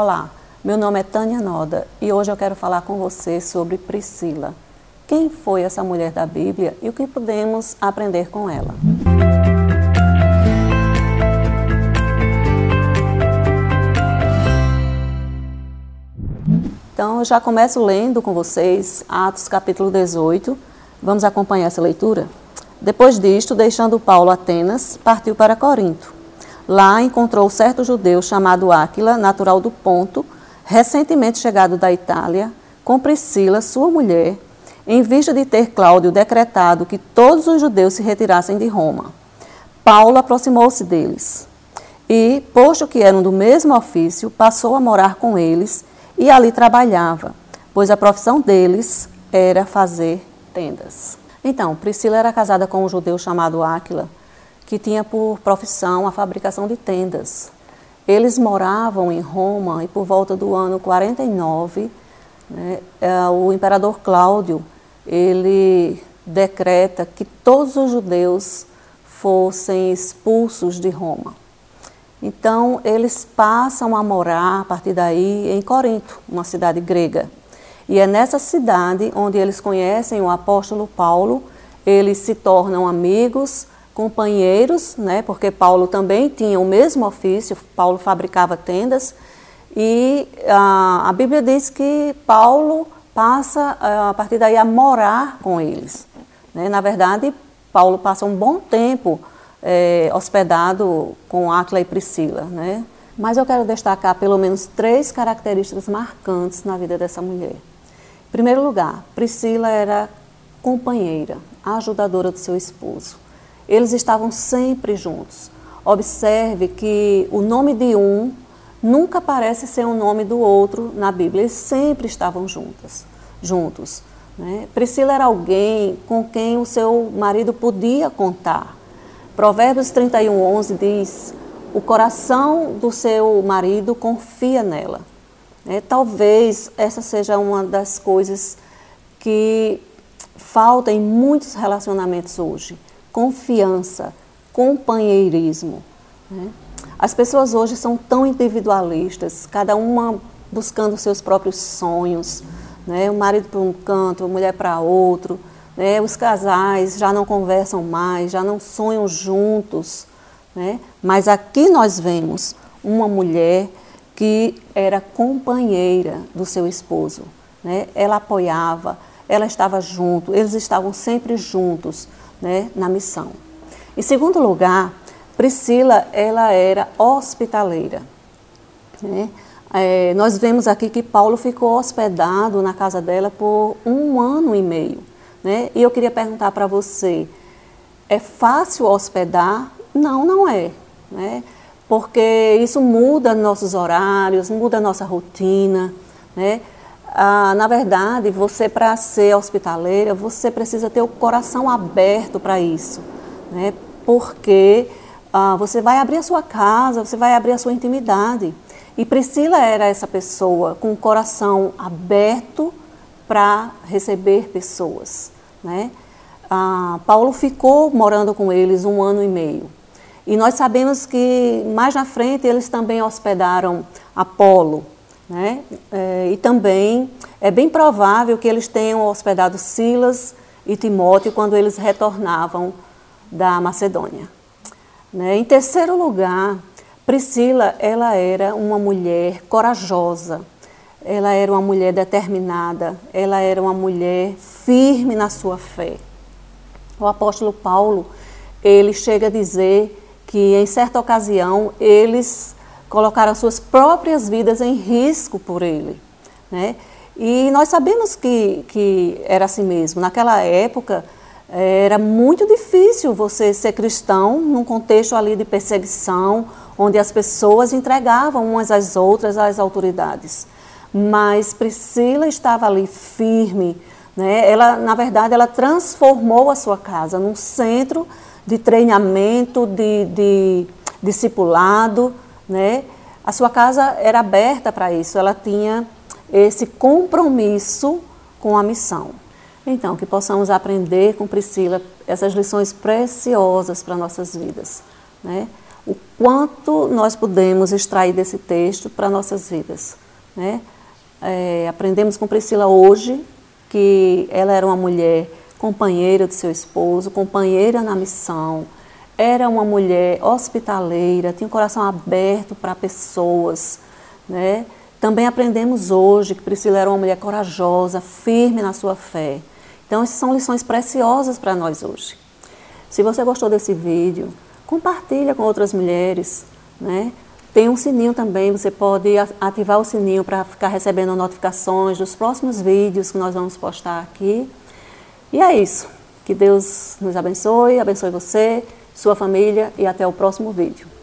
Olá, meu nome é Tânia Noda e hoje eu quero falar com você sobre Priscila. Quem foi essa mulher da Bíblia e o que podemos aprender com ela? Então, eu já começo lendo com vocês Atos capítulo 18. Vamos acompanhar essa leitura? Depois disto, deixando Paulo Atenas, partiu para Corinto. Lá encontrou certo judeu chamado Áquila, natural do Ponto, recentemente chegado da Itália, com Priscila, sua mulher, em vista de ter Cláudio decretado que todos os judeus se retirassem de Roma. Paulo aproximou-se deles e, posto que eram do mesmo ofício, passou a morar com eles e ali trabalhava, pois a profissão deles era fazer tendas. Então, Priscila era casada com um judeu chamado Áquila, que tinha por profissão a fabricação de tendas. Eles moravam em Roma e por volta do ano 49, né, é, o imperador Cláudio ele decreta que todos os judeus fossem expulsos de Roma. Então, eles passam a morar a partir daí em Corinto, uma cidade grega. E é nessa cidade onde eles conhecem o apóstolo Paulo, eles se tornam amigos, companheiros, né, porque Paulo também tinha o mesmo ofício, Paulo fabricava tendas, e a, a Bíblia diz que Paulo passa a partir daí a morar com eles. Né? Na verdade, Paulo passa um bom tempo é, hospedado com Áquila e Priscila, né? Mas eu quero destacar pelo menos três características marcantes na vida dessa mulher. Em primeiro lugar, Priscila era companheira, ajudadora do seu esposo. Eles estavam sempre juntos. Observe que o nome de um nunca parece ser o nome do outro na Bíblia. Eles sempre estavam juntas, juntos. Né? Priscila era alguém com quem o seu marido podia contar. Provérbios 31, 11 diz: O coração do seu marido confia nela. É, talvez essa seja uma das coisas que falta em muitos relacionamentos hoje: confiança, companheirismo. Né? As pessoas hoje são tão individualistas, cada uma buscando seus próprios sonhos, né? o marido para um canto, a mulher para outro. Né? Os casais já não conversam mais, já não sonham juntos. Né? Mas aqui nós vemos uma mulher que era companheira do seu esposo. Né? Ela apoiava, ela estava junto, eles estavam sempre juntos né? na missão. Em segundo lugar, Priscila ela era hospitaleira. Né? É, nós vemos aqui que Paulo ficou hospedado na casa dela por um ano e meio. Né? E eu queria perguntar para você: é fácil hospedar? Não, não é. Né? Porque isso muda nossos horários, muda nossa rotina. Né? Ah, na verdade, você, para ser hospitaleira, você precisa ter o coração aberto para isso. Né? Porque ah, você vai abrir a sua casa, você vai abrir a sua intimidade. E Priscila era essa pessoa com o coração aberto para receber pessoas. Né? Ah, Paulo ficou morando com eles um ano e meio. E nós sabemos que mais na frente eles também hospedaram Apolo. Né? É, e também é bem provável que eles tenham hospedado Silas e Timóteo quando eles retornavam da Macedônia. Né? Em terceiro lugar, Priscila ela era uma mulher corajosa ela era uma mulher determinada, ela era uma mulher firme na sua fé. O apóstolo Paulo, ele chega a dizer que em certa ocasião eles colocaram suas próprias vidas em risco por ele, né? E nós sabemos que, que era assim mesmo. Naquela época, era muito difícil você ser cristão num contexto ali de perseguição, onde as pessoas entregavam umas às outras às autoridades mas Priscila estava ali firme. Né? Ela, na verdade, ela transformou a sua casa num centro de treinamento, de, de discipulado. Né? A sua casa era aberta para isso, ela tinha esse compromisso com a missão. Então, que possamos aprender com Priscila essas lições preciosas para nossas vidas. Né? o quanto nós podemos extrair desse texto para nossas vidas. Né? É, aprendemos com Priscila hoje que ela era uma mulher companheira do seu esposo, companheira na missão, era uma mulher hospitaleira, tinha o um coração aberto para pessoas. Né? Também aprendemos hoje que Priscila era uma mulher corajosa, firme na sua fé. Então, essas são lições preciosas para nós hoje. Se você gostou desse vídeo, compartilha com outras mulheres, né? Tem um sininho também, você pode ativar o sininho para ficar recebendo notificações dos próximos vídeos que nós vamos postar aqui. E é isso. Que Deus nos abençoe, abençoe você, sua família e até o próximo vídeo.